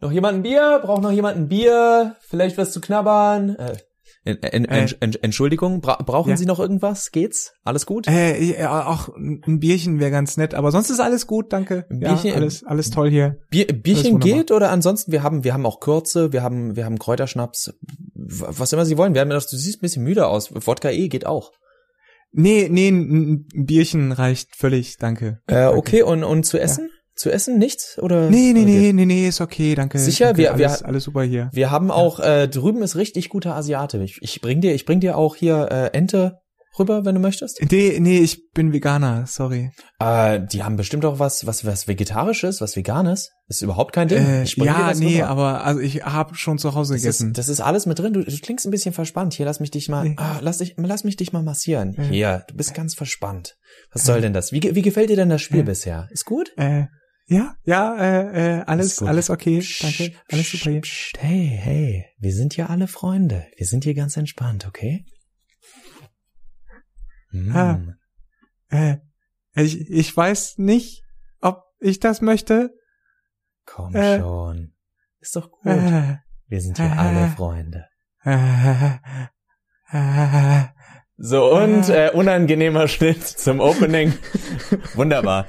Noch jemand ein Bier? Braucht noch jemand ein Bier? Vielleicht was zu knabbern? Äh, en, en, en, en, Entschuldigung, bra brauchen Ja. Sie noch irgendwas? Geht's? Alles gut? Äh, ja, auch ein Bierchen wäre ganz nett, aber sonst ist alles gut, danke. Ein ja, Bierchen- alles, alles toll hier. Bier, Bierchen geht oder ansonsten wir haben wir haben auch Kürze, wir haben wir haben Kräuterschnaps, was immer Sie wollen. Wir haben du siehst ein bisschen müde aus. Wodka E geht auch. Nee, nee, ein, Bierchen reicht völlig, danke. Äh, okay und und zu essen? Zu essen nichts oder? Nee, nee, nee, nee, nee, ist okay, danke. Sicher? danke, Wir- wir- alles, alles super hier. Wir haben auch äh, drüben ist richtig guter Asiate. Ich, ich bring dir ich bring dir auch hier äh, Ente rüber, wenn du möchtest. Nee, nee, ich bin Veganer, sorry. Äh, die haben bestimmt auch was was was vegetarisches, was veganes. Ist überhaupt kein Ding. Äh, ja, nee, rüber. aber also ich habe schon zu Hause Das gegessen. ist, das ist alles mit drin. Du, du klingst ein bisschen verspannt. Hier, lass mich dich mal, Nee. ah, lass, dich, lass mich dich mal massieren. Ja. Hier, du bist ganz verspannt. Was soll denn das? Wie, wie gefällt dir denn das Spiel bisher? Ist gut? äh, ja, ja, äh, äh, alles, alles okay, Psst, danke, alles super hier. Hey, hey, wir sind ja alle Freunde. Wir sind hier ganz entspannt, okay? Hm. Ah. Äh, ich, ich weiß nicht, ob ich das möchte. Komm äh. schon. Ist doch gut. Äh, Wir sind hier äh. alle Freunde. äh, äh, So, und äh, unangenehmer Schnitt zum Opening. Wunderbar.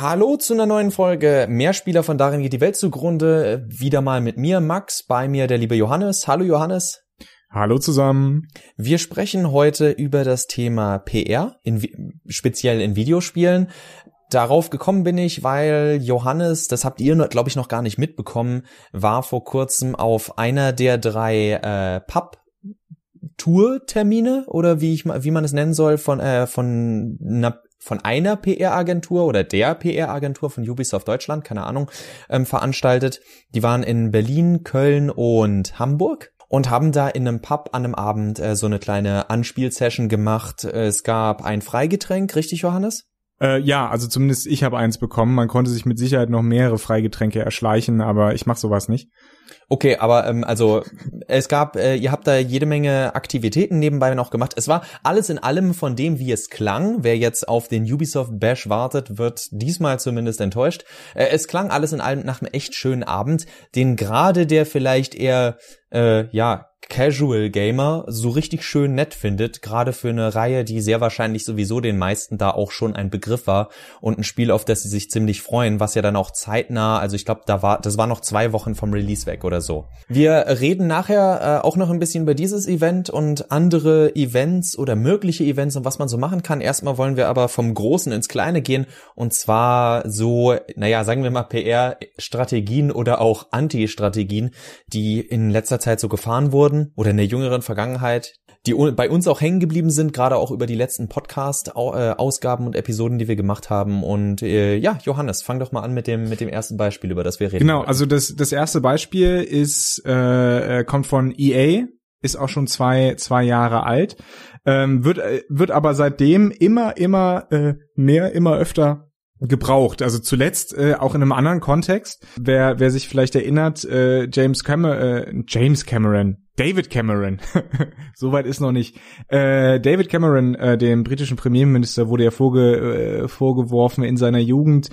Hallo zu einer neuen Folge Mehrspieler von Darin geht die Welt zugrunde. Wieder mal mit mir, Max, bei mir der liebe Johannes. Hallo Johannes. Hallo zusammen. Wir sprechen heute über das Thema PR, in, speziell in Videospielen. Darauf gekommen bin ich, weil Johannes, das habt ihr, glaube ich, noch gar nicht mitbekommen, war vor kurzem auf einer der drei äh, Pub-Tour-Termine oder wie ich wie man es nennen soll von äh, von einer von einer PR-Agentur oder der PR-Agentur von Ubisoft Deutschland, keine Ahnung, ähm, veranstaltet. Die waren in Berlin, Köln und Hamburg und haben da in einem Pub an einem Abend äh, so eine kleine Anspielsession gemacht. Äh, Es gab ein Freigetränk, richtig, Johannes? Äh, ja, also zumindest ich habe eins bekommen. Man konnte sich mit Sicherheit noch mehrere Freigetränke erschleichen, aber ich mache sowas nicht. Okay, aber ähm, also es gab, äh, ihr habt da jede Menge Aktivitäten nebenbei noch gemacht. Es war alles in allem von dem, wie es klang. Wer jetzt auf den Ubisoft Bash wartet, wird diesmal zumindest enttäuscht. Äh, es klang alles in allem nach einem echt schönen Abend, den gerade der vielleicht eher äh, ja Casual Gamer so richtig schön nett findet, gerade für eine Reihe, die sehr wahrscheinlich sowieso den meisten da auch schon ein Begriff war und ein Spiel, auf das sie sich ziemlich freuen, was ja dann auch zeitnah, also ich glaube, da war, das war noch zwei Wochen vom Release weg oder so. Wir reden nachher äh, auch noch ein bisschen über dieses Event und andere Events oder mögliche Events und was man so machen kann. Erstmal wollen wir aber vom Großen ins Kleine gehen und zwar so, naja, sagen wir mal PR-Strategien oder auch Anti-Strategien, die in letzter Zeit so gefahren wurden oder in der jüngeren Vergangenheit, die bei uns auch hängen geblieben sind, gerade auch über die letzten Podcast-Ausgaben und Episoden, die wir gemacht haben. Und äh, ja, Johannes, fang doch mal an mit dem mit dem ersten Beispiel, über das wir reden. Genau, wollten. also das, das erste Beispiel ist, äh, äh, kommt von EA, ist auch schon zwei, zwei Jahre alt, ähm, wird, äh, wird aber seitdem immer, immer äh, mehr, immer öfter gebraucht. Also zuletzt äh, auch in einem anderen Kontext. Wer, wer sich vielleicht erinnert, äh, James Cameron, äh, James Cameron, David Cameron, soweit ist noch nicht. Äh, David Cameron, äh, dem britischen Premierminister, wurde ja vorge, äh, vorgeworfen, in seiner Jugend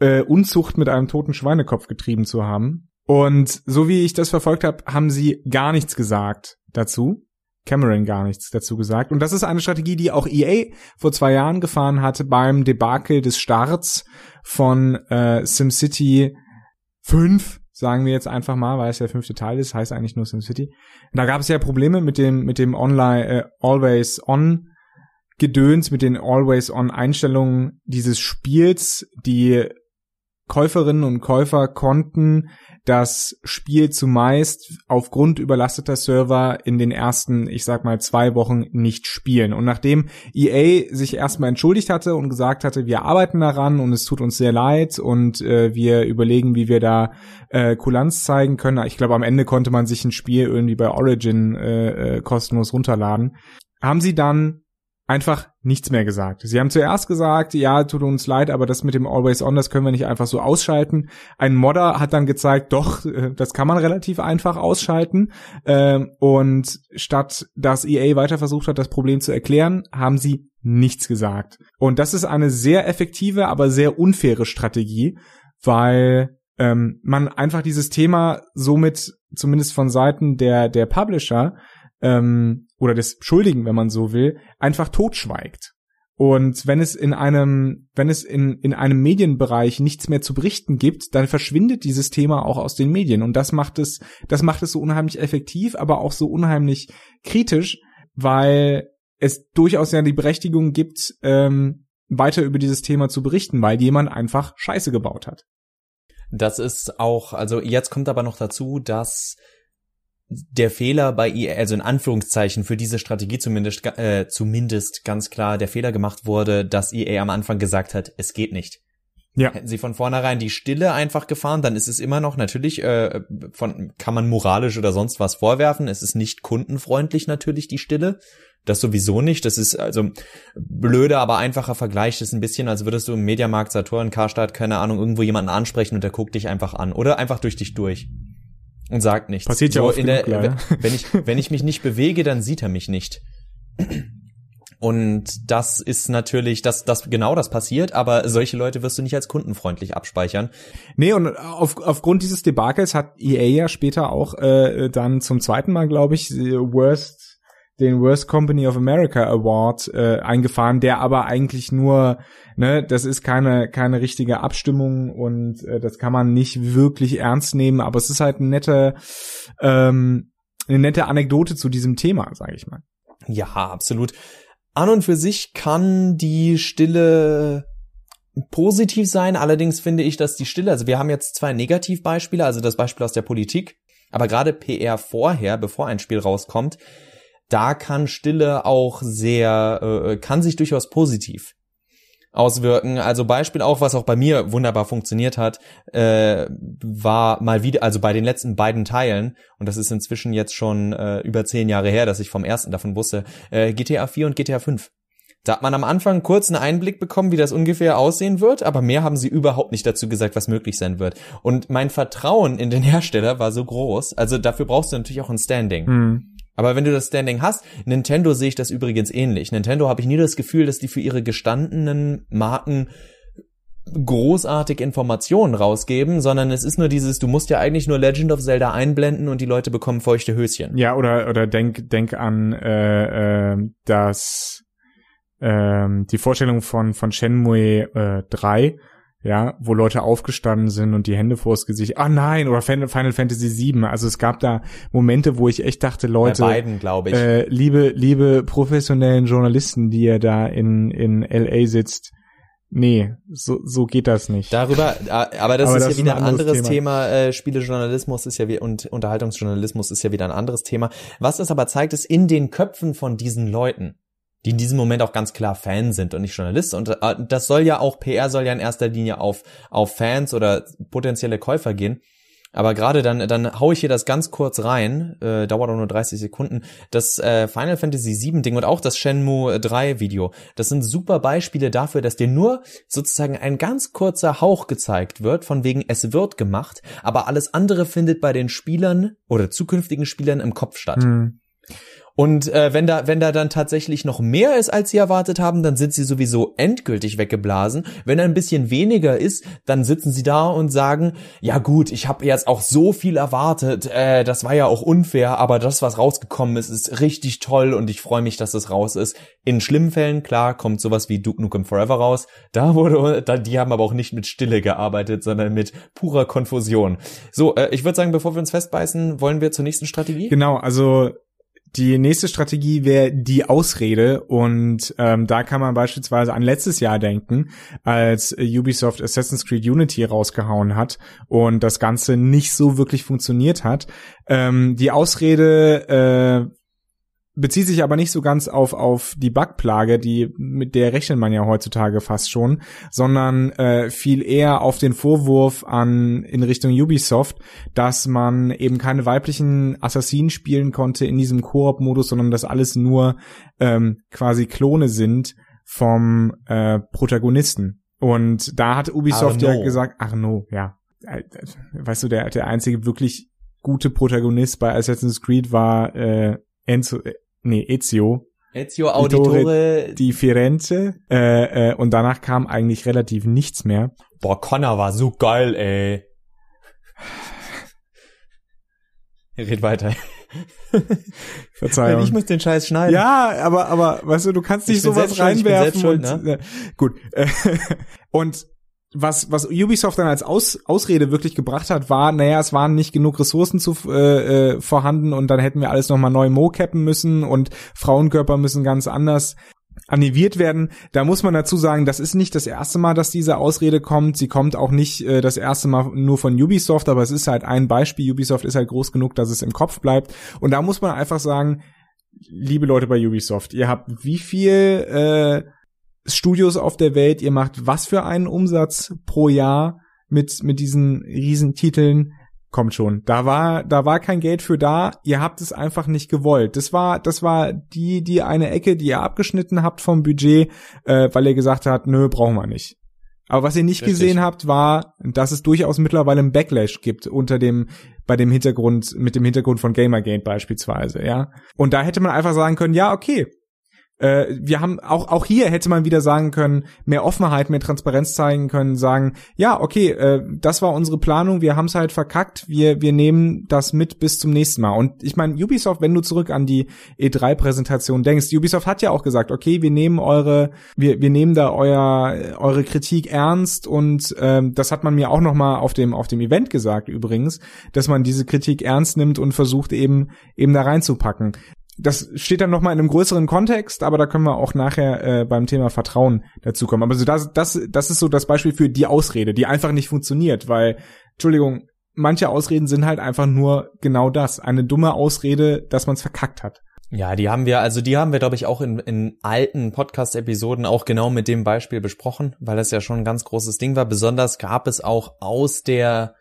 äh, Unzucht mit einem toten Schweinekopf getrieben zu haben. Und so wie ich das verfolgt habe, haben sie gar nichts gesagt dazu. Cameron gar nichts dazu gesagt. Und das ist eine Strategie, die auch EA vor zwei Jahren gefahren hatte beim Debakel des Starts von äh, SimCity 5, sagen wir jetzt einfach mal, weil es der fünfte Teil ist, heißt eigentlich nur SimCity. Da gab es ja Probleme mit dem mit dem Online äh, Always On Gedöns, mit den Always On Einstellungen dieses Spiels, die Käuferinnen und Käufer konnten das Spiel zumeist aufgrund überlasteter Server in den ersten, ich sag mal, zwei Wochen nicht spielen. Und nachdem EA sich erstmal entschuldigt hatte und gesagt hatte, wir arbeiten daran und es tut uns sehr leid und äh, wir überlegen, wie wir da äh, Kulanz zeigen können. Ich glaube, am Ende konnte man sich ein Spiel irgendwie bei Origin äh, äh, kostenlos runterladen. Haben sie dann einfach nichts mehr gesagt. Sie haben zuerst gesagt, ja, tut uns leid, aber das mit dem Always On, das können wir nicht einfach so ausschalten. Ein Modder hat dann gezeigt, doch, äh, das kann man relativ einfach ausschalten. Ähm, und statt dass EA weiter versucht hat, das Problem zu erklären, haben sie nichts gesagt. Und das ist eine sehr effektive, aber sehr unfaire Strategie, weil ähm, man einfach dieses Thema somit zumindest von Seiten der der Publisher ähm, oder des Schuldigen, wenn man so will, einfach totschweigt. Und wenn es in einem, wenn es in, in einem Medienbereich nichts mehr zu berichten gibt, dann verschwindet dieses Thema auch aus den Medien. Und das macht es, das macht es so unheimlich effektiv, aber auch so unheimlich kritisch, weil es durchaus ja die Berechtigung gibt, ähm, weiter über dieses Thema zu berichten, weil jemand einfach Scheiße gebaut hat. Das ist auch, also jetzt kommt aber noch dazu, dass der Fehler bei EA, also in Anführungszeichen für diese Strategie zumindest, äh, zumindest ganz klar der Fehler gemacht wurde, dass EA am Anfang gesagt hat, es geht nicht. Ja. Hätten sie von vornherein die Stille einfach gefahren, dann ist es immer noch natürlich äh, von kann man moralisch oder sonst was vorwerfen. Es ist nicht kundenfreundlich natürlich die Stille. Das sowieso nicht. Das ist also blöder, aber einfacher Vergleich. Das ist ein bisschen, als würdest du im Mediamarkt, Saturn, Karstadt, keine Ahnung, irgendwo jemanden ansprechen und der guckt dich einfach an oder einfach durch dich durch und sagt nichts. Passiert so ja auch in der, wenn, wenn ich wenn ich mich nicht bewege, dann sieht er mich nicht. Und das ist natürlich, dass das genau das passiert, aber solche Leute wirst du nicht als kundenfreundlich abspeichern. Nee, und auf, aufgrund dieses Debakels hat EA ja später auch äh, dann zum zweiten Mal, glaube ich, Worst den Worst Company of America Award äh, eingefahren, der aber eigentlich nur, ne, das ist keine keine richtige Abstimmung und äh, das kann man nicht wirklich ernst nehmen, aber es ist halt eine nette ähm, eine nette Anekdote zu diesem Thema, sage ich mal. Ja, absolut. An und für sich kann die Stille positiv sein, allerdings finde ich, dass die Stille, also wir haben jetzt zwei Negativbeispiele, also das Beispiel aus der Politik, aber gerade PR vorher, bevor ein Spiel rauskommt, da kann Stille auch sehr, äh, kann sich durchaus positiv auswirken. Also Beispiel auch, was auch bei mir wunderbar funktioniert hat, äh, war mal wieder, also bei den letzten beiden Teilen, und das ist inzwischen jetzt schon äh, über zehn Jahre her, dass ich vom ersten davon wusste, äh, GTA 4 und GTA 5. Da hat man am Anfang kurz einen Einblick bekommen, wie das ungefähr aussehen wird, aber mehr haben sie überhaupt nicht dazu gesagt, was möglich sein wird. Und mein Vertrauen in den Hersteller war so groß, also dafür brauchst du natürlich auch ein Standing. Mhm. Aber wenn du das Standing hast, Nintendo sehe ich das übrigens ähnlich. Nintendo habe ich nie das Gefühl, dass die für ihre gestandenen Marken großartig Informationen rausgeben, sondern es ist nur dieses, du musst ja eigentlich nur Legend of Zelda einblenden und die Leute bekommen feuchte Höschen. Ja, oder oder denk denk an äh, äh, das äh, die Vorstellung von von Shenmue äh, 3 ja, wo Leute aufgestanden sind und die Hände vors Gesicht. Ah nein, oder Final Fantasy VII. Also es gab da Momente, wo ich echt dachte, Leute, Bei beiden, glaube ich. Äh, liebe, liebe professionellen Journalisten, die ihr da in in LA sitzt, nee, so so geht das nicht. Darüber, aber das aber ist das ja wieder ein anderes, Thema. Thema. Äh, Spielejournalismus ist ja wie und Unterhaltungsjournalismus ist ja wieder ein anderes Thema. Was das aber zeigt, ist in den Köpfen von diesen Leuten die in diesem Moment auch ganz klar Fan sind und nicht Journalist. Und äh, das soll ja auch, PR soll ja in erster Linie auf, auf Fans oder potenzielle Käufer gehen. Aber gerade dann, dann hau ich hier das ganz kurz rein, äh, dauert auch nur 30 Sekunden. Das äh, Final Fantasy VII Ding und auch das Shenmue 3 Video, das sind super Beispiele dafür, dass dir nur sozusagen ein ganz kurzer Hauch gezeigt wird, von wegen es wird gemacht, aber alles andere findet bei den Spielern oder zukünftigen Spielern im Kopf statt. Hm. Und äh, wenn da, wenn da dann tatsächlich noch mehr ist, als sie erwartet haben, dann sind sie sowieso endgültig weggeblasen. Wenn ein bisschen weniger ist, dann sitzen sie da und sagen, ja gut, ich habe jetzt auch so viel erwartet, äh, das war ja auch unfair, aber das, was rausgekommen ist, ist richtig toll und ich freue mich, dass es raus ist. In schlimmen Fällen, klar, kommt sowas wie Duke Nukem Forever raus. Da wurde, da, die haben aber auch nicht mit Stille gearbeitet, sondern mit purer Konfusion. So, äh, ich würde sagen, bevor wir uns festbeißen, wollen wir zur nächsten Strategie? Genau, also die nächste Strategie wäre die Ausrede und ähm, da kann man beispielsweise an letztes Jahr denken, als Ubisoft Assassin's Creed Unity rausgehauen hat und das Ganze nicht so wirklich funktioniert hat. Ähm, die Ausrede äh, bezieht sich aber nicht so ganz auf auf die Bugplage, die mit der rechnet man ja heutzutage fast schon, sondern äh, viel eher auf den Vorwurf an in Richtung Ubisoft, dass man eben keine weiblichen Assassinen spielen konnte in diesem Koop-Modus, sondern dass alles nur ähm, quasi Klone sind vom äh, Protagonisten. Und da hat Ubisoft Arno. ja gesagt, Arno, ja, äh, weißt du, der der einzige wirklich gute Protagonist bei Assassin's Creed war äh, Enzo, äh, nee, Ezio. Ezio Auditore. Die Firenze. Äh, äh, und danach kam eigentlich relativ nichts mehr. Boah, Connor war so geil, ey. Red weiter. Verzeihung. Ich muss den Scheiß schneiden. Ja, aber, aber, weißt du, du kannst nicht sowas reinwerfen. Schuld, und, ne? äh, gut. und was, was Ubisoft dann als Aus, Ausrede wirklich gebracht hat, war, naja, es waren nicht genug Ressourcen zu, äh, äh, vorhanden und dann hätten wir alles nochmal neu mocappen müssen und Frauenkörper müssen ganz anders animiert werden. Da muss man dazu sagen, das ist nicht das erste Mal, dass diese Ausrede kommt. Sie kommt auch nicht äh, das erste Mal nur von Ubisoft, aber es ist halt ein Beispiel. Ubisoft ist halt groß genug, dass es im Kopf bleibt. Und da muss man einfach sagen, liebe Leute bei Ubisoft, ihr habt wie viel äh, Studios auf der Welt, ihr macht was für einen Umsatz pro Jahr mit, mit diesen Riesentiteln. Kommt schon. Da war, da war kein Geld für da. Ihr habt es einfach nicht gewollt. Das war, das war die, die eine Ecke, die ihr abgeschnitten habt vom Budget, äh, weil ihr gesagt habt, nö, brauchen wir nicht. Aber was ihr nicht Richtig. gesehen habt, war, dass es durchaus mittlerweile einen Backlash gibt unter dem, bei dem Hintergrund, mit dem Hintergrund von Gamergate beispielsweise, ja. Und da hätte man einfach sagen können, ja, okay, äh, wir haben auch auch hier hätte man wieder sagen können, mehr Offenheit, mehr Transparenz zeigen können, sagen, ja, okay, äh, das war unsere Planung, wir haben es halt verkackt, wir wir nehmen das mit bis zum nächsten Mal. Und ich meine, Ubisoft, wenn du zurück an die E3 Präsentation denkst, Ubisoft hat ja auch gesagt, okay, wir nehmen eure wir wir nehmen da euer eure Kritik ernst und ähm, das hat man mir auch noch mal auf dem auf dem Event gesagt übrigens, dass man diese Kritik ernst nimmt und versucht eben eben da reinzupacken das steht dann nochmal in einem größeren Kontext, aber da können wir auch nachher äh, beim Thema Vertrauen dazu kommen. Aber so das, das, das ist so das Beispiel für die Ausrede, die einfach nicht funktioniert, weil, Entschuldigung, manche Ausreden sind halt einfach nur genau das, eine dumme Ausrede, dass man es verkackt hat. Ja, die haben wir, also die haben wir, glaube ich, auch in, in alten Podcast-Episoden auch genau mit dem Beispiel besprochen, weil das ja schon ein ganz großes Ding war. Besonders gab es auch aus der,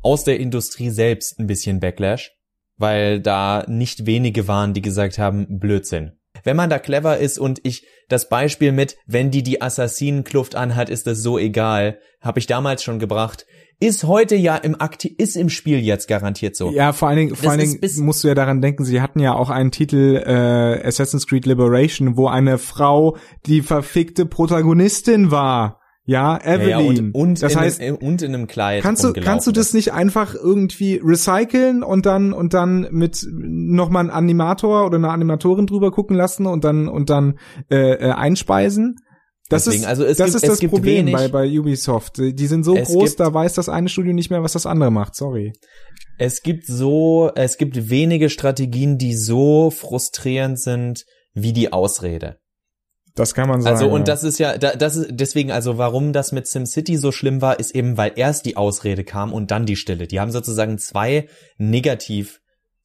aus der Industrie selbst ein bisschen Backlash weil da nicht wenige waren, die gesagt haben, Blödsinn. Wenn man da clever ist und ich das Beispiel mit, wenn die die Assassinenkluft anhat, ist das so egal, habe ich damals schon gebracht. Ist heute ja im Akti ist im Spiel jetzt garantiert so. Ja, vor allen Dingen, vor allen Dingen musst du ja daran denken, sie hatten ja auch einen Titel äh, Assassin's Creed Liberation, wo eine Frau die verfickte Protagonistin war. Ja, Evelyn. Ja, ja, und, und, das heißt, einem, und in einem Kleid. Kannst du, kannst du das nicht einfach irgendwie recyceln und dann, und dann mit nochmal einen Animator oder eine Animatorin drüber gucken lassen und dann, und dann, äh, äh einspeisen? Das Deswegen, ist, also es das, gibt, ist das Problem wenig, bei, bei Ubisoft. Die sind so groß, gibt, da weiß das eine Studio nicht mehr, was das andere macht. Sorry. Es gibt so, es gibt wenige Strategien, die so frustrierend sind wie die Ausrede. Das kann man sagen. Also und das ist ja, das ist deswegen also, warum das mit SimCity so schlimm war, ist eben, weil erst die Ausrede kam und dann die Stille. Die haben sozusagen zwei negativ,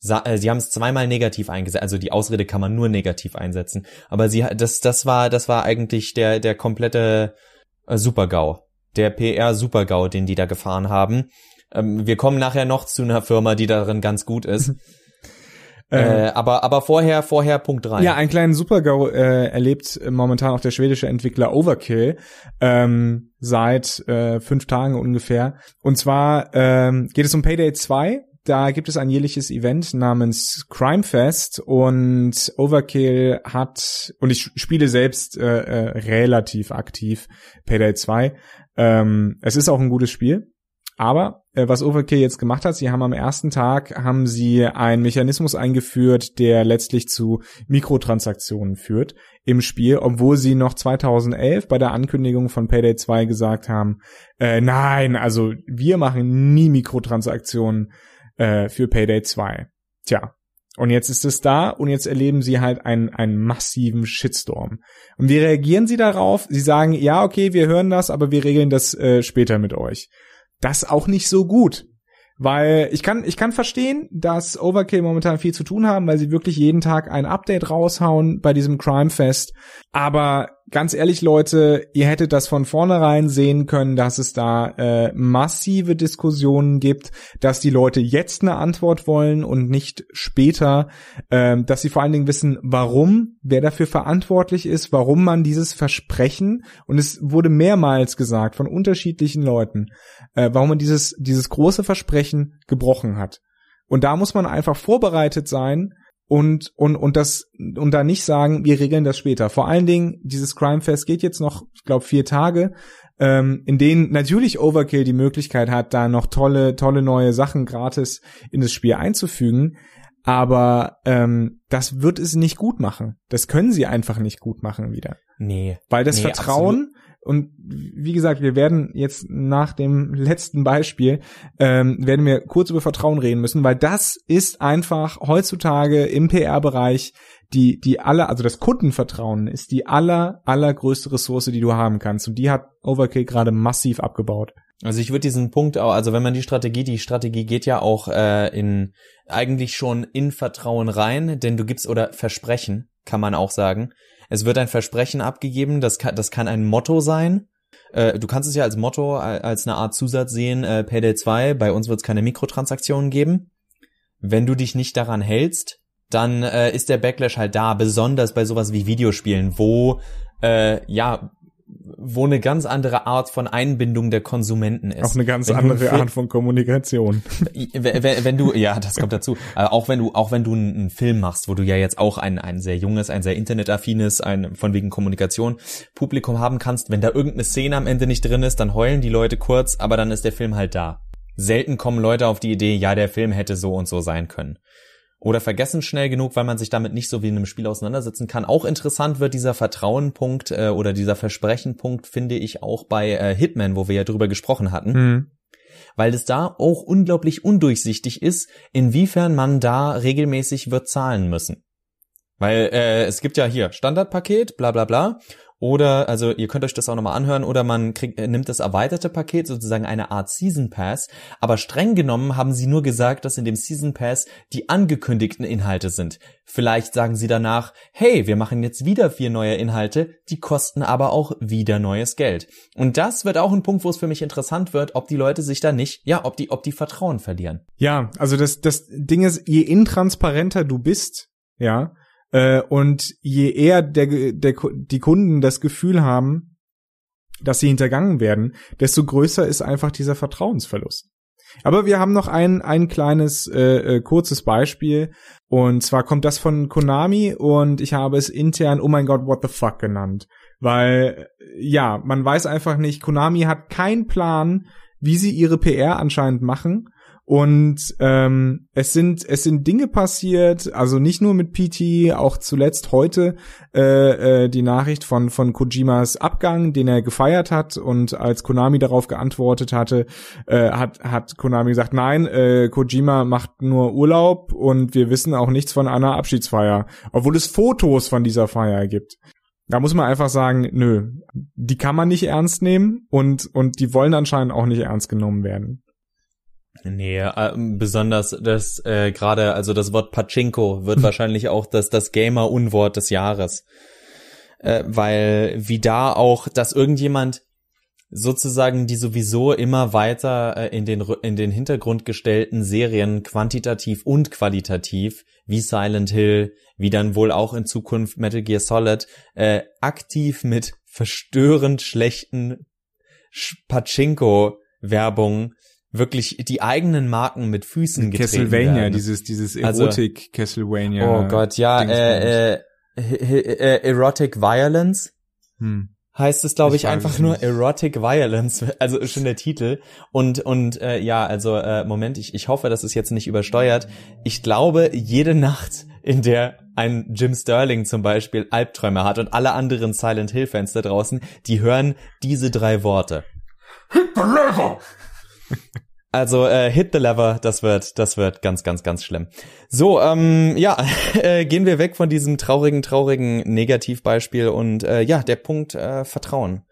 äh, sie haben es zweimal negativ eingesetzt. Also die Ausrede kann man nur negativ einsetzen. Aber sie, das, das war, das war eigentlich der der komplette äh, Supergau, der PR Supergau, den die da gefahren haben. Ähm, wir kommen nachher noch zu einer Firma, die darin ganz gut ist. Äh, aber, aber vorher, vorher Punkt drei. Ja, einen kleinen Supergau äh, erlebt momentan auch der schwedische Entwickler Overkill ähm, seit äh, fünf Tagen ungefähr. Und zwar ähm, geht es um Payday 2. Da gibt es ein jährliches Event namens Crime Fest und Overkill hat, und ich spiele selbst äh, äh, relativ aktiv Payday 2. Ähm, es ist auch ein gutes Spiel. Aber äh, was Overkill jetzt gemacht hat, sie haben am ersten Tag haben sie einen Mechanismus eingeführt, der letztlich zu Mikrotransaktionen führt im Spiel, obwohl sie noch 2011 bei der Ankündigung von Payday 2 gesagt haben, äh, nein, also wir machen nie Mikrotransaktionen äh, für Payday 2. Tja, und jetzt ist es da und jetzt erleben sie halt einen, einen massiven Shitstorm. Und wie reagieren sie darauf? Sie sagen, ja, okay, wir hören das, aber wir regeln das äh, später mit euch das auch nicht so gut. Weil ich kann, ich kann verstehen, dass Overkill momentan viel zu tun haben, weil sie wirklich jeden Tag ein Update raushauen bei diesem Crime Fest. Aber ganz ehrlich, Leute, ihr hättet das von vornherein sehen können, dass es da äh, massive Diskussionen gibt, dass die Leute jetzt eine Antwort wollen und nicht später, ähm, dass sie vor allen Dingen wissen, warum, wer dafür verantwortlich ist, warum man dieses Versprechen, und es wurde mehrmals gesagt von unterschiedlichen Leuten, äh, warum man dieses, dieses große Versprechen gebrochen hat. Und da muss man einfach vorbereitet sein und, und, und das, und da nicht sagen, wir regeln das später. Vor allen Dingen, dieses Crime Fest geht jetzt noch, ich glaube, vier Tage, ähm, in denen natürlich Overkill die Möglichkeit hat, da noch tolle, tolle neue Sachen gratis in das Spiel einzufügen. Aber ähm, das wird es nicht gut machen. Das können sie einfach nicht gut machen wieder. Nee. Weil das nee, Vertrauen, und wie gesagt, wir werden jetzt nach dem letzten Beispiel, ähm, werden wir kurz über Vertrauen reden müssen, weil das ist einfach heutzutage im PR-Bereich die, die aller, also das Kundenvertrauen ist die aller, allergrößte Ressource, die du haben kannst. Und die hat Overkill gerade massiv abgebaut. Also ich würde diesen Punkt auch, also wenn man die Strategie, die Strategie geht ja auch äh, in eigentlich schon in Vertrauen rein, denn du gibst oder Versprechen, kann man auch sagen. Es wird ein Versprechen abgegeben, das kann, das kann ein Motto sein. Äh, du kannst es ja als Motto, als eine Art Zusatz sehen, äh, Payday 2, bei uns wird es keine Mikrotransaktionen geben. Wenn du dich nicht daran hältst, dann äh, ist der Backlash halt da, besonders bei sowas wie Videospielen, wo äh, ja wo eine ganz andere Art von Einbindung der Konsumenten ist. Auch eine ganz wenn andere Art von Kommunikation. Wenn, wenn, wenn, du, ja, das kommt dazu. Aber auch wenn du, auch wenn du einen Film machst, wo du ja jetzt auch ein, ein sehr junges, ein sehr internetaffines, ein von wegen Kommunikation Publikum haben kannst, wenn da irgendeine Szene am Ende nicht drin ist, dann heulen die Leute kurz, aber dann ist der Film halt da. Selten kommen Leute auf die Idee, ja, der Film hätte so und so sein können oder vergessen schnell genug, weil man sich damit nicht so wie in einem Spiel auseinandersetzen kann. Auch interessant wird dieser Vertrauenpunkt äh, oder dieser Versprechenpunkt, finde ich, auch bei äh, Hitman, wo wir ja drüber gesprochen hatten. Mhm. Weil es da auch unglaublich undurchsichtig ist, inwiefern man da regelmäßig wird zahlen müssen. Weil äh, es gibt ja hier Standardpaket, bla bla bla. Oder, also ihr könnt euch das auch nochmal anhören, oder man kriegt, äh, nimmt das erweiterte Paket, sozusagen eine Art Season Pass. Aber streng genommen haben sie nur gesagt, dass in dem Season Pass die angekündigten Inhalte sind. Vielleicht sagen sie danach, hey, wir machen jetzt wieder vier neue Inhalte, die kosten aber auch wieder neues Geld. Und das wird auch ein Punkt, wo es für mich interessant wird, ob die Leute sich da nicht, ja, ob die, ob die Vertrauen verlieren. Ja, also das, das Ding ist, je intransparenter du bist, ja, äh, und je eher der, der, die Kunden das Gefühl haben, dass sie hintergangen werden, desto größer ist einfach dieser Vertrauensverlust. Aber wir haben noch ein, ein kleines, äh, äh, kurzes Beispiel. Und zwar kommt das von Konami und ich habe es intern, oh mein Gott, what the fuck genannt. Weil, ja, man weiß einfach nicht, Konami hat keinen Plan, wie sie ihre PR anscheinend machen. Und ähm, es sind es sind Dinge passiert, also nicht nur mit PT, auch zuletzt heute äh, äh, die Nachricht von von Kojimas Abgang, den er gefeiert hat und als Konami darauf geantwortet hatte, äh, hat hat Konami gesagt, nein, äh, Kojima macht nur Urlaub und wir wissen auch nichts von einer Abschiedsfeier, obwohl es Fotos von dieser Feier gibt. Da muss man einfach sagen, nö, die kann man nicht ernst nehmen und und die wollen anscheinend auch nicht ernst genommen werden. Nee, äh, besonders das äh, gerade, also das Wort Pachinko wird wahrscheinlich auch das, das Gamer-Unwort des Jahres. Äh, weil wie da auch, dass irgendjemand sozusagen die sowieso immer weiter äh, in den in den Hintergrund gestellten Serien quantitativ und qualitativ wie Silent Hill, wie dann wohl auch in Zukunft Metal Gear Solid äh, aktiv mit verstörend schlechten Pachinko Werbung wirklich die eigenen Marken mit Füßen getreten Castlevania, werden. dieses dieses Erotik also, Castlevania. Oh Gott, ja, äh, äh, äh, Erotic Violence. Hm. Heißt es, glaube ich, ich einfach nur Erotic Violence, also schon der Titel. Und und äh, ja, also äh, Moment, ich, ich hoffe, das ist jetzt nicht übersteuert. Ich glaube, jede Nacht, in der ein Jim Sterling zum Beispiel Albträume hat und alle anderen Silent Hill Fans da draußen, die hören diese drei Worte. Also äh, Hit the Lever, das wird, das wird ganz, ganz, ganz schlimm. So, ähm, ja, äh, gehen wir weg von diesem traurigen, traurigen Negativbeispiel und äh, ja, der Punkt äh, Vertrauen.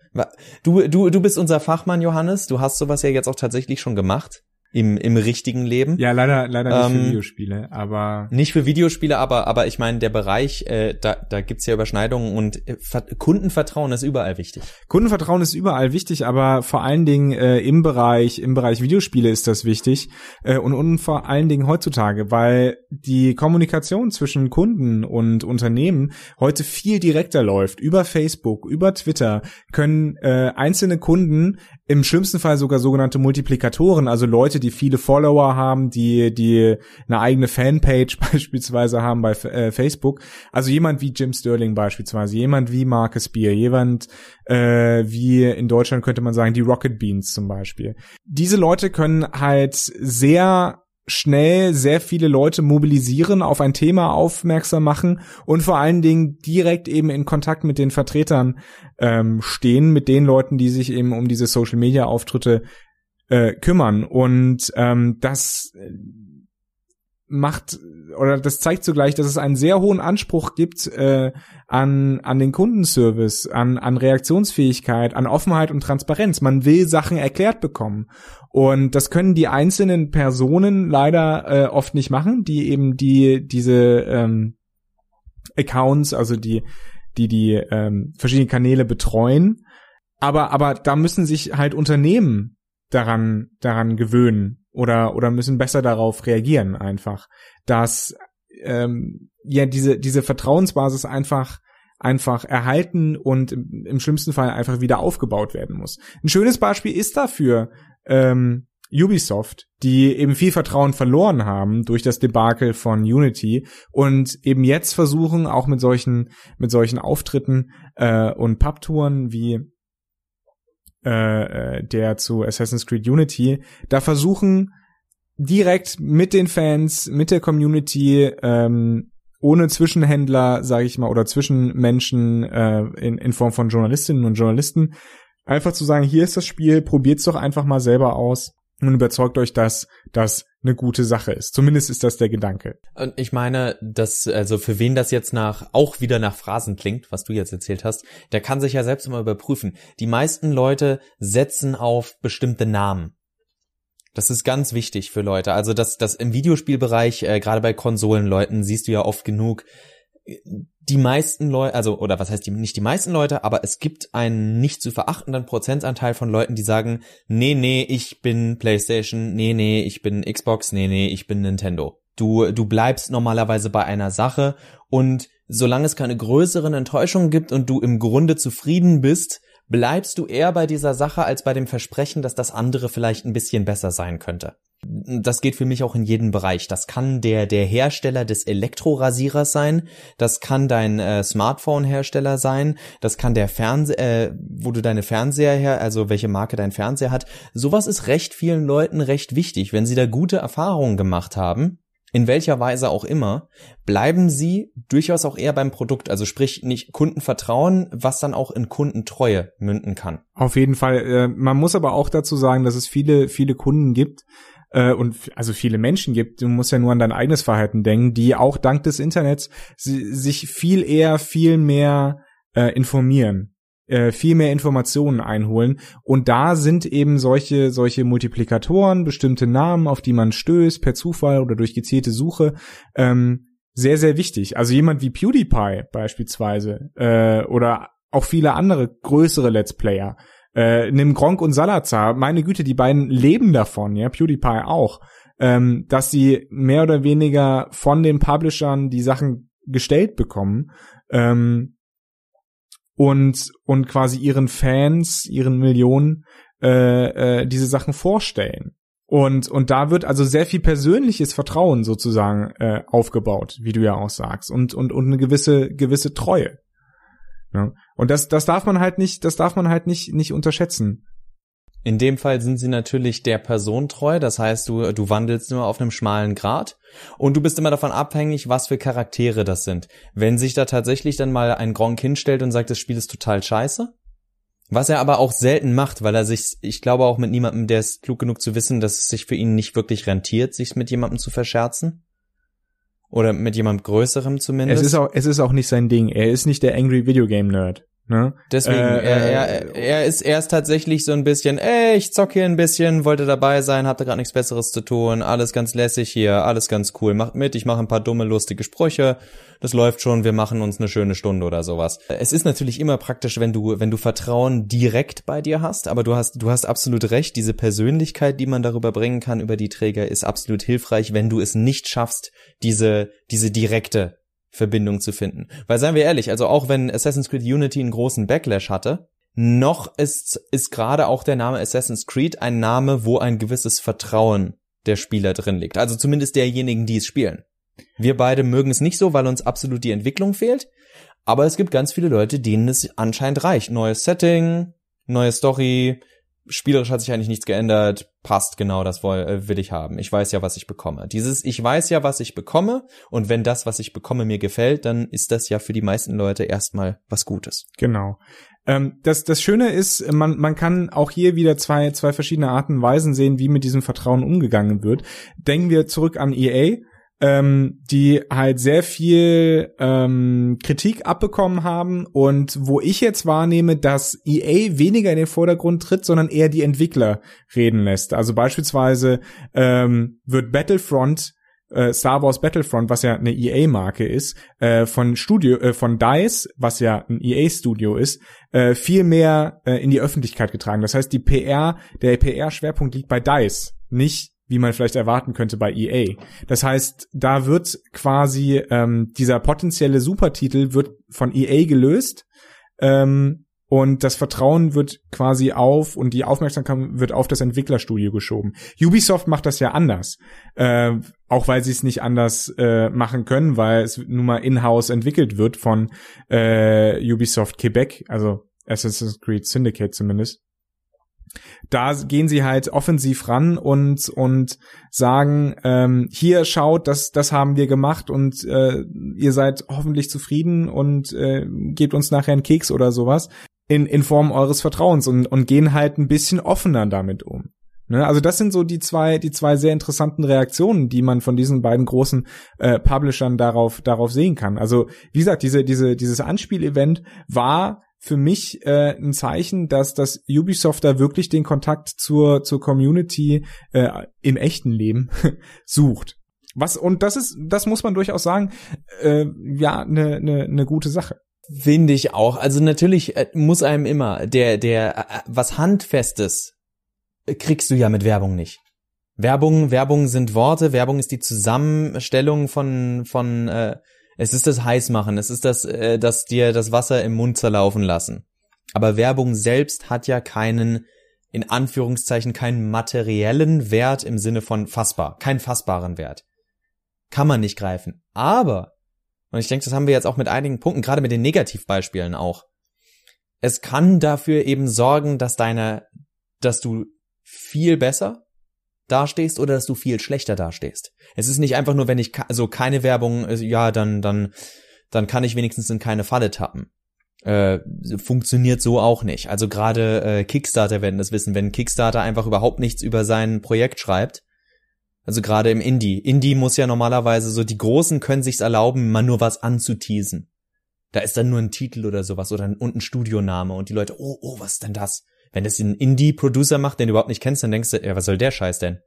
Du, du, du bist unser Fachmann, Johannes. Du hast sowas ja jetzt auch tatsächlich schon gemacht. Im, im richtigen Leben. Ja, leider, leider nicht ähm, für Videospiele, aber. Nicht für Videospiele, aber, aber ich meine, der Bereich, äh, da, da gibt's ja Überschneidungen und äh, Kundenvertrauen ist überall wichtig. Kundenvertrauen ist überall wichtig, aber vor allen Dingen äh, im Bereich, im Bereich Videospiele ist das wichtig. Äh, und, und vor allen Dingen heutzutage, weil die Kommunikation zwischen Kunden und Unternehmen heute viel direkter läuft. Über Facebook, über Twitter können äh, einzelne Kunden im schlimmsten Fall sogar sogenannte Multiplikatoren, also Leute, die viele Follower haben, die die eine eigene Fanpage beispielsweise haben bei äh, Facebook. Also jemand wie Jim Sterling beispielsweise, jemand wie Marcus Beer, jemand äh, wie in Deutschland könnte man sagen die Rocket Beans zum Beispiel. Diese Leute können halt sehr schnell sehr viele Leute mobilisieren, auf ein Thema aufmerksam machen und vor allen Dingen direkt eben in Kontakt mit den Vertretern ähm, stehen, mit den Leuten, die sich eben um diese Social-Media-Auftritte äh, kümmern. Und ähm, das macht oder das zeigt zugleich, dass es einen sehr hohen Anspruch gibt äh, an an den Kundenservice, an an Reaktionsfähigkeit, an Offenheit und Transparenz. Man will Sachen erklärt bekommen und das können die einzelnen Personen leider äh, oft nicht machen, die eben die diese ähm, Accounts, also die die die ähm, verschiedenen Kanäle betreuen. Aber aber da müssen sich halt Unternehmen daran daran gewöhnen oder oder müssen besser darauf reagieren einfach, dass ähm, ja diese diese Vertrauensbasis einfach einfach erhalten und im, im schlimmsten Fall einfach wieder aufgebaut werden muss. Ein schönes Beispiel ist dafür ähm, Ubisoft, die eben viel Vertrauen verloren haben durch das Debakel von Unity und eben jetzt versuchen, auch mit solchen, mit solchen Auftritten äh, und Pubtouren wie äh, äh, der zu Assassin's Creed Unity, da versuchen direkt mit den Fans, mit der Community, ähm, ohne Zwischenhändler, sage ich mal, oder Zwischenmenschen äh, in, in Form von Journalistinnen und Journalisten, einfach zu sagen, hier ist das Spiel, probiert's doch einfach mal selber aus und überzeugt euch, dass das eine gute Sache ist. Zumindest ist das der Gedanke. Und ich meine, dass, also für wen das jetzt nach, auch wieder nach Phrasen klingt, was du jetzt erzählt hast, der kann sich ja selbst mal überprüfen. Die meisten Leute setzen auf bestimmte Namen. Das ist ganz wichtig für Leute. Also das, das im Videospielbereich, äh, gerade bei Konsolenleuten, siehst du ja oft genug, die meisten Leute, also, oder was heißt die, nicht die meisten Leute, aber es gibt einen nicht zu verachtenden Prozentanteil von Leuten, die sagen, nee, nee, ich bin PlayStation, nee, nee, ich bin Xbox, nee, nee, ich bin Nintendo. Du, du bleibst normalerweise bei einer Sache und solange es keine größeren Enttäuschungen gibt und du im Grunde zufrieden bist, bleibst du eher bei dieser Sache als bei dem Versprechen, dass das andere vielleicht ein bisschen besser sein könnte das geht für mich auch in jedem Bereich. Das kann der der Hersteller des Elektrorasierers sein, das kann dein äh, Smartphone-Hersteller sein, das kann der Fernseher, äh, wo du deine Fernseher her, also welche Marke dein Fernseher hat. Sowas ist recht vielen Leuten recht wichtig, wenn sie da gute Erfahrungen gemacht haben. In welcher Weise auch immer, bleiben sie durchaus auch eher beim Produkt, also sprich nicht Kundenvertrauen, was dann auch in Kundentreue münden kann. Auf jeden Fall. Äh, man muss aber auch dazu sagen, dass es viele, viele Kunden gibt, äh, und also viele Menschen gibt, du musst ja nur an dein eigenes Verhalten denken, die auch dank des Internets sich viel eher, viel mehr äh, informieren äh, viel mehr Informationen einholen. Und da sind eben solche solche Multiplikatoren bestimmte Namen auf die man stößt per Zufall oder durch gezielte Suche ähm, sehr sehr wichtig. Also jemand wie PewDiePie beispielsweise äh, oder auch viele andere größere Let's Player äh, nimm Gronk und Salazar, meine Güte, die beiden leben davon, ja, PewDiePie auch, ähm, dass sie mehr oder weniger von den Publishern die Sachen gestellt bekommen ähm, und und quasi ihren Fans, ihren Millionen äh, äh, diese Sachen vorstellen. Und, und da wird also sehr viel persönliches Vertrauen sozusagen äh, aufgebaut, wie du ja auch sagst, und, und, und eine gewisse, gewisse Treue. Ja. Und das, das darf man halt nicht, das darf man halt nicht, nicht unterschätzen. In dem Fall sind sie natürlich der Person treu, das heißt, du, du wandelst nur auf einem schmalen Grat und du bist immer davon abhängig, was für Charaktere das sind. Wenn sich da tatsächlich dann mal ein Gronk hinstellt und sagt, das Spiel ist total scheiße, was er aber auch selten macht, weil er sich, ich glaube auch mit niemandem, der ist klug genug zu wissen, dass es sich für ihn nicht wirklich rentiert, sich mit jemandem zu verscherzen. Oder mit jemand Größerem zumindest. Es ist auch, es ist auch nicht sein Ding. Er ist nicht der Angry Video Game Nerd. Ne? Deswegen, Äh, er, er, er ist erst tatsächlich so ein bisschen, ey, ich zock hier ein bisschen, wollte dabei sein, hatte gerade nichts Besseres zu tun, alles ganz lässig hier, alles ganz cool, macht mit, ich mache ein paar dumme, lustige Sprüche, das läuft schon, wir machen uns eine schöne Stunde oder sowas. Es ist natürlich immer praktisch, wenn du, wenn du Vertrauen direkt bei dir hast, aber du hast, du hast absolut recht, diese Persönlichkeit, die man darüber bringen kann, über die Träger, ist absolut hilfreich, wenn du es nicht schaffst, diese, diese direkte Verbindung zu finden. Weil seien wir ehrlich, also auch wenn Assassin's Creed Unity einen großen Backlash hatte, noch ist, ist gerade auch der Name Assassin's Creed ein Name, wo ein gewisses Vertrauen der Spieler drin liegt. Also zumindest derjenigen, die es spielen. Wir beide mögen es nicht so, weil uns absolut die Entwicklung fehlt. Aber es gibt ganz viele Leute, denen es anscheinend reicht. Neues Setting, neue Story, spielerisch hat sich eigentlich nichts geändert, passt genau, das will, äh, will ich haben. Ich weiß ja, was ich bekomme. Dieses ich weiß ja, was ich bekomme und wenn das, was ich bekomme, mir gefällt, dann ist das ja für die meisten Leute erstmal was Gutes. Genau. Ähm, das, das Schöne ist, man, man kann auch hier wieder zwei, zwei verschiedene Arten und Weisen sehen, wie mit diesem Vertrauen umgegangen wird. Denken wir zurück an EA ähm, die halt sehr viel ähm, Kritik abbekommen haben und wo ich jetzt wahrnehme, dass EA weniger in den Vordergrund tritt, sondern eher die Entwickler reden lässt. Also beispielsweise ähm, wird Battlefront äh, Star Wars Battlefront, was ja eine EA-Marke ist, äh, von Studio, äh, von Dice, was ja ein EA-Studio ist, äh, viel mehr in die Öffentlichkeit getragen. Das heißt, die PR, der PR-Schwerpunkt liegt bei Dice, nicht wie man vielleicht erwarten könnte bei EA. Das heißt, da wird quasi ähm, dieser potenzielle Supertitel wird von EA gelöst ähm, und das Vertrauen wird quasi auf und die Aufmerksamkeit wird auf das Entwicklerstudio geschoben. Ubisoft macht das ja anders, äh, auch weil sie es nicht anders äh, machen können, weil es nun mal in-house entwickelt wird von äh, Ubisoft Quebec, also Assassin's Creed Syndicate zumindest da gehen sie halt offensiv ran und und sagen ähm, hier schaut das das haben wir gemacht und äh, ihr seid hoffentlich zufrieden und äh, gebt uns nachher einen Keks oder sowas in in Form eures Vertrauens und und gehen halt ein bisschen offener damit um ne? also das sind so die zwei die zwei sehr interessanten Reaktionen die man von diesen beiden großen äh, Publishern darauf darauf sehen kann also wie gesagt diese diese dieses Anspielevent war für mich äh, ein Zeichen, dass das Ubisoft da wirklich den Kontakt zur zur Community äh, im echten Leben sucht. Was und das ist, das muss man durchaus sagen, äh, ja, eine ne, ne gute Sache. Finde ich auch. Also natürlich äh, muss einem immer der der äh, was handfestes äh, kriegst du ja mit Werbung nicht. Werbung Werbung sind Worte, Werbung ist die Zusammenstellung von von äh, es ist das Heißmachen, es ist das, äh, das dir das Wasser im Mund zerlaufen lassen. Aber Werbung selbst hat ja keinen, in Anführungszeichen, keinen materiellen Wert im Sinne von fassbar, keinen fassbaren Wert. Kann man nicht greifen. Aber, und ich denke, das haben wir jetzt auch mit einigen Punkten, gerade mit den Negativbeispielen auch. Es kann dafür eben sorgen, dass deine, dass du viel besser dastehst oder dass du viel schlechter dastehst. Es ist nicht einfach nur, wenn ich also keine Werbung, äh, ja, dann dann dann kann ich wenigstens in keine Falle tappen. Äh, funktioniert so auch nicht. Also gerade äh, Kickstarter werden das wissen, wenn Kickstarter einfach überhaupt nichts über sein Projekt schreibt. Also gerade im Indie. Indie muss ja normalerweise so, die Großen können sich's erlauben, mal nur was anzuteasen. Da ist dann nur ein Titel oder sowas oder ein, und ein Studioname und die Leute, oh, oh, was ist denn das? Wenn das ein Indie-Producer macht, den du überhaupt nicht kennst, dann denkst du, ja, was soll der Scheiß denn?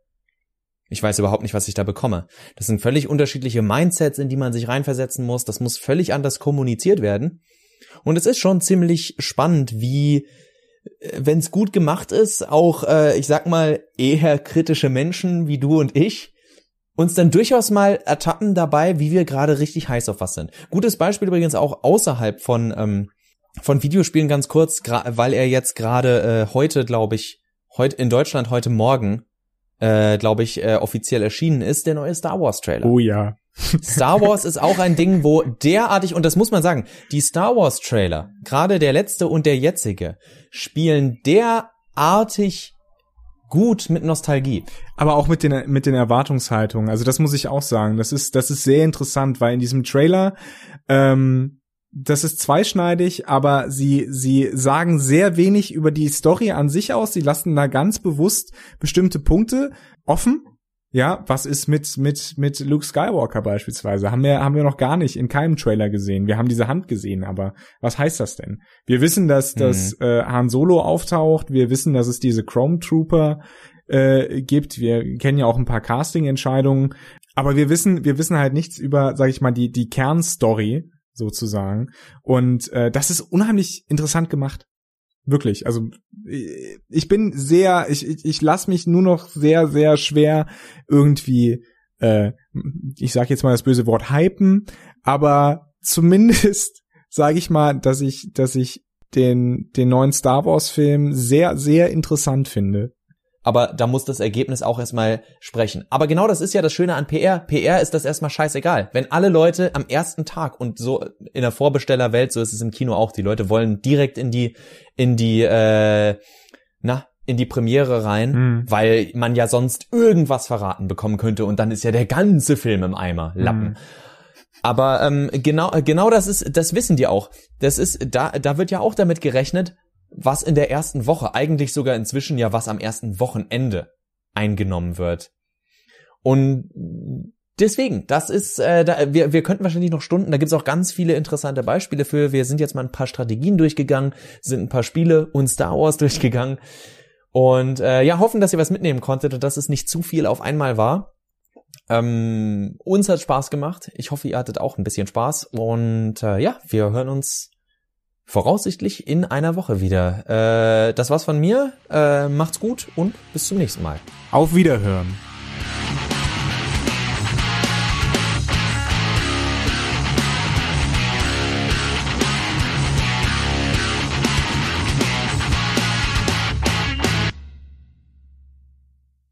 Ich weiß überhaupt nicht, was ich da bekomme. Das sind völlig unterschiedliche Mindsets, in die man sich reinversetzen muss. Das muss völlig anders kommuniziert werden. Und es ist schon ziemlich spannend, wie, äh, wenn es gut gemacht ist, auch, äh, ich sag mal, eher kritische Menschen wie du und ich, uns dann durchaus mal ertappen dabei, wie wir gerade richtig heiß auf was sind. Gutes Beispiel übrigens auch außerhalb von ähm, von Videospielen ganz kurz, weil er jetzt gerade äh, heute, glaube ich, heute in Deutschland heute Morgen, äh, glaube ich, äh, offiziell erschienen ist, der neue Star Wars Trailer. Oh ja. Star Wars ist auch ein Ding, wo derartig, und das muss man sagen, die Star Wars Trailer, gerade der letzte und der jetzige, spielen derartig gut mit Nostalgie. Aber auch mit den, mit den Erwartungshaltungen. Also das muss ich auch sagen. Das ist, das ist sehr interessant, weil in diesem Trailer, ähm, das ist zweischneidig, aber sie, sie sagen sehr wenig über die Story an sich aus. Sie lassen da ganz bewusst bestimmte Punkte offen. Ja, was ist mit mit mit Luke Skywalker beispielsweise? Haben wir haben wir noch gar nicht in keinem Trailer gesehen. Wir haben diese Hand gesehen, aber was heißt das denn? Wir wissen, dass mhm. dass äh, Han Solo auftaucht. Wir wissen, dass es diese Chrome Trooper äh, gibt. Wir kennen ja auch ein paar Casting-Entscheidungen, aber wir wissen wir wissen halt nichts über, sag ich mal, die die Kernstory sozusagen. Und äh, das ist unheimlich interessant gemacht. Wirklich. Also ich bin sehr, ich, ich, ich lasse mich nur noch sehr, sehr schwer irgendwie, äh, ich sage jetzt mal das böse Wort hypen, aber zumindest sage ich mal, dass ich, dass ich den, den neuen Star Wars Film sehr, sehr interessant finde aber da muss das Ergebnis auch erstmal sprechen. Aber genau das ist ja das Schöne an PR. PR ist das erstmal scheißegal. Wenn alle Leute am ersten Tag und so in der Vorbestellerwelt, so ist es im Kino auch, die Leute wollen direkt in die, in die, äh, na, in die Premiere rein, mhm. weil man ja sonst irgendwas verraten bekommen könnte und dann ist ja der ganze Film im Eimer. Lappen. Mhm. Aber ähm, genau, genau das ist, das wissen die auch. Das ist, da, da wird ja auch damit gerechnet, was in der ersten Woche, eigentlich sogar inzwischen ja was am ersten Wochenende eingenommen wird. Und deswegen, das ist, äh, da, wir, wir könnten wahrscheinlich noch Stunden, da gibt's auch ganz viele interessante Beispiele für. Wir sind jetzt mal ein paar Strategien durchgegangen, sind ein paar Spiele und Star Wars durchgegangen. Und äh, ja, hoffen, dass ihr was mitnehmen konntet und dass es nicht zu viel auf einmal war. Ähm, uns hat Spaß gemacht. Ich hoffe, ihr hattet auch ein bisschen Spaß. Und äh, ja, wir hören uns voraussichtlich in einer Woche wieder. Äh, das war's von mir. Äh, macht's gut und bis zum nächsten Mal. Auf Wiederhören.